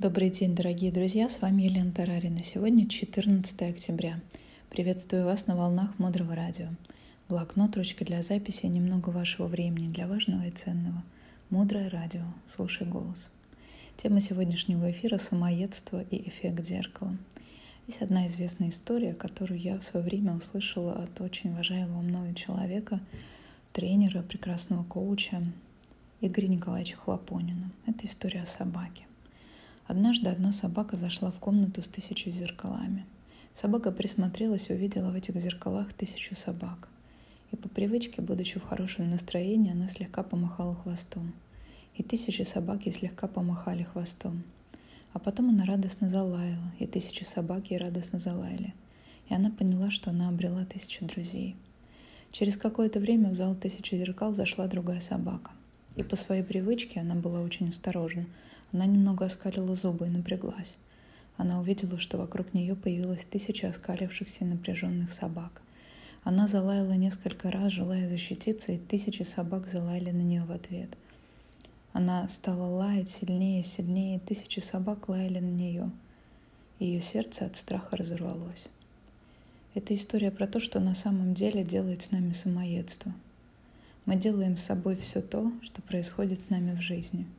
Добрый день, дорогие друзья, с вами Елена Тарарина. Сегодня 14 октября. Приветствую вас на волнах Мудрого Радио. Блокнот, ручка для записи, немного вашего времени для важного и ценного. Мудрое Радио. Слушай голос. Тема сегодняшнего эфира – самоедство и эффект зеркала. Есть одна известная история, которую я в свое время услышала от очень уважаемого мною человека, тренера, прекрасного коуча Игоря Николаевича Хлопонина. Это история о собаке. Однажды одна собака зашла в комнату с тысячей зеркалами. Собака присмотрелась и увидела в этих зеркалах тысячу собак. И по привычке, будучи в хорошем настроении, она слегка помахала хвостом. И тысячи собак ей слегка помахали хвостом. А потом она радостно залаяла, и тысячи собак ей радостно залаяли. И она поняла, что она обрела тысячу друзей. Через какое-то время в зал тысячи зеркал зашла другая собака. И по своей привычке она была очень осторожна – она немного оскалила зубы и напряглась. Она увидела, что вокруг нее появилось тысяча оскалившихся напряженных собак. Она залаяла несколько раз, желая защититься, и тысячи собак залаяли на нее в ответ. Она стала лаять сильнее и сильнее, и тысячи собак лаяли на нее. Ее сердце от страха разорвалось. Это история про то, что на самом деле делает с нами самоедство. Мы делаем с собой все то, что происходит с нами в жизни –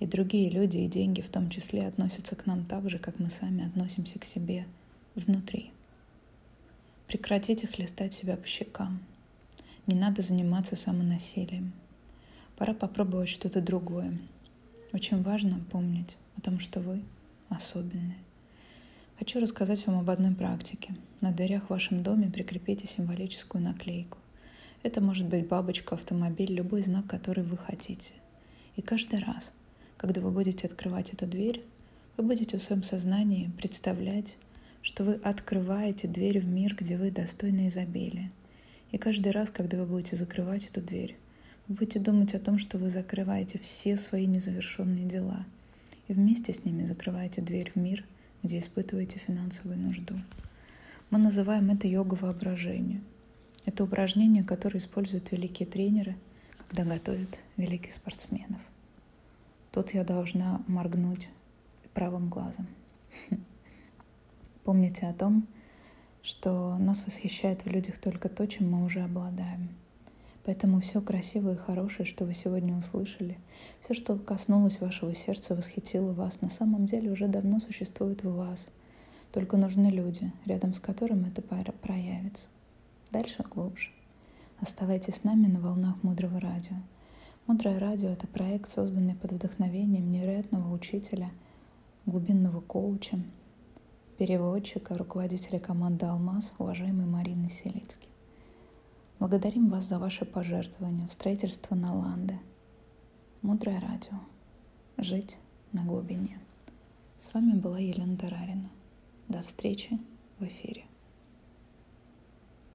и другие люди и деньги в том числе относятся к нам так же, как мы сами относимся к себе внутри. Прекратите хлестать себя по щекам. Не надо заниматься самонасилием. Пора попробовать что-то другое. Очень важно помнить о том, что вы особенные. Хочу рассказать вам об одной практике. На дверях в вашем доме прикрепите символическую наклейку. Это может быть бабочка, автомобиль, любой знак, который вы хотите. И каждый раз – когда вы будете открывать эту дверь, вы будете в своем сознании представлять, что вы открываете дверь в мир, где вы достойны изобилия. И каждый раз, когда вы будете закрывать эту дверь, вы будете думать о том, что вы закрываете все свои незавершенные дела. И вместе с ними закрываете дверь в мир, где испытываете финансовую нужду. Мы называем это йога воображения. Это упражнение, которое используют великие тренеры, когда готовят великих спортсменов. Тут я должна моргнуть правым глазом. Помните о том, что нас восхищает в людях только то, чем мы уже обладаем. Поэтому все красивое и хорошее, что вы сегодня услышали, все, что коснулось вашего сердца, восхитило вас, на самом деле уже давно существует в вас. Только нужны люди, рядом с которым это проявится. Дальше глубже. Оставайтесь с нами на волнах Мудрого Радио. Мудрое радио — это проект, созданный под вдохновением невероятного учителя, глубинного коуча, переводчика, руководителя команды «Алмаз», уважаемой Марины Селицки. Благодарим вас за ваше пожертвование в строительство Наланды. Мудрое радио. Жить на глубине. С вами была Елена Тарарина. До встречи в эфире.